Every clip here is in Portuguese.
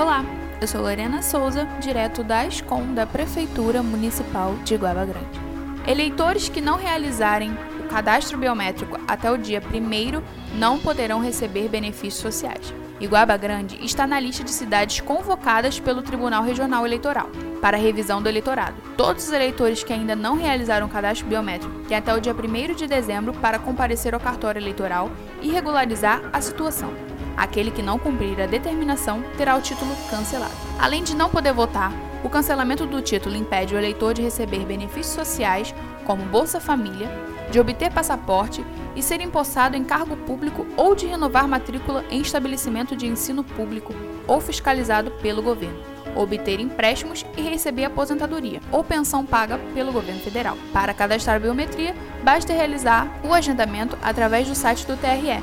Olá, eu sou Lorena Souza, direto da ESCOM da Prefeitura Municipal de Guaba Grande. Eleitores que não realizarem o cadastro biométrico até o dia 1 não poderão receber benefícios sociais. Iguaba Grande está na lista de cidades convocadas pelo Tribunal Regional Eleitoral para revisão do eleitorado. Todos os eleitores que ainda não realizaram o cadastro biométrico têm até o dia 1 de dezembro para comparecer ao cartório eleitoral e regularizar a situação. Aquele que não cumprir a determinação terá o título cancelado. Além de não poder votar, o cancelamento do título impede o eleitor de receber benefícios sociais, como Bolsa Família, de obter passaporte e ser empossado em cargo público ou de renovar matrícula em estabelecimento de ensino público ou fiscalizado pelo governo, obter empréstimos e receber aposentadoria ou pensão paga pelo governo federal. Para cadastrar a biometria, basta realizar o agendamento através do site do TRE.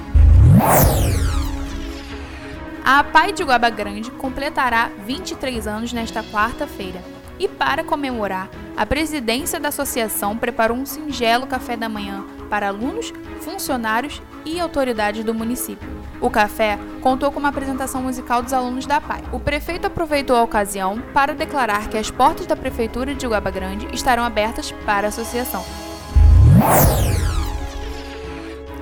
A APAI de Guaba Grande completará 23 anos nesta quarta-feira. E para comemorar, a presidência da associação preparou um singelo café da manhã para alunos, funcionários e autoridades do município. O café contou com uma apresentação musical dos alunos da APAI. O prefeito aproveitou a ocasião para declarar que as portas da prefeitura de Guaba Grande estarão abertas para a associação.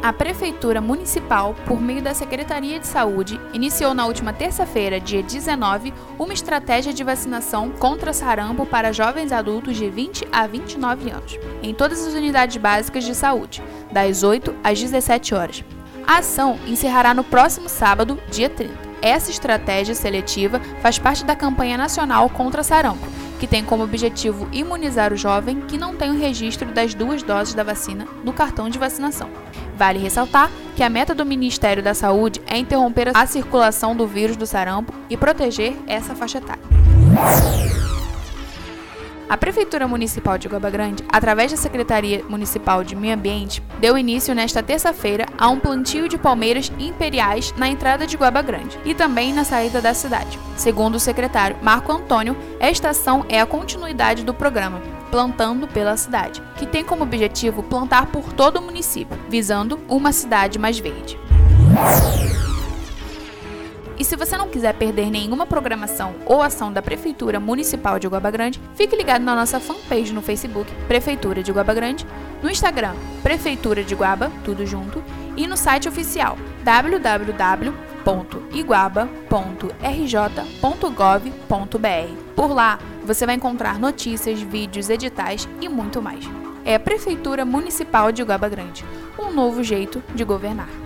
A Prefeitura Municipal, por meio da Secretaria de Saúde, iniciou na última terça-feira, dia 19, uma estratégia de vacinação contra sarampo para jovens adultos de 20 a 29 anos, em todas as unidades básicas de saúde, das 8 às 17 horas. A ação encerrará no próximo sábado, dia 30. Essa estratégia seletiva faz parte da campanha nacional contra sarampo, que tem como objetivo imunizar o jovem que não tem o registro das duas doses da vacina no cartão de vacinação. Vale ressaltar que a meta do Ministério da Saúde é interromper a circulação do vírus do sarampo e proteger essa faixa etária. A Prefeitura Municipal de Guaba Grande, através da Secretaria Municipal de Meio Ambiente, deu início nesta terça-feira a um plantio de palmeiras imperiais na entrada de Guaba Grande e também na saída da cidade. Segundo o secretário Marco Antônio, esta ação é a continuidade do programa Plantando pela Cidade, que tem como objetivo plantar por todo o município, visando uma cidade mais verde. Se você não quiser perder nenhuma programação ou ação da Prefeitura Municipal de Guaba Grande, fique ligado na nossa fanpage no Facebook, Prefeitura de Guaba Grande, no Instagram, Prefeitura de Guaba, tudo junto, e no site oficial www.iguaba.rj.gov.br. Por lá, você vai encontrar notícias, vídeos, editais e muito mais. É a Prefeitura Municipal de Guaba Grande, um novo jeito de governar.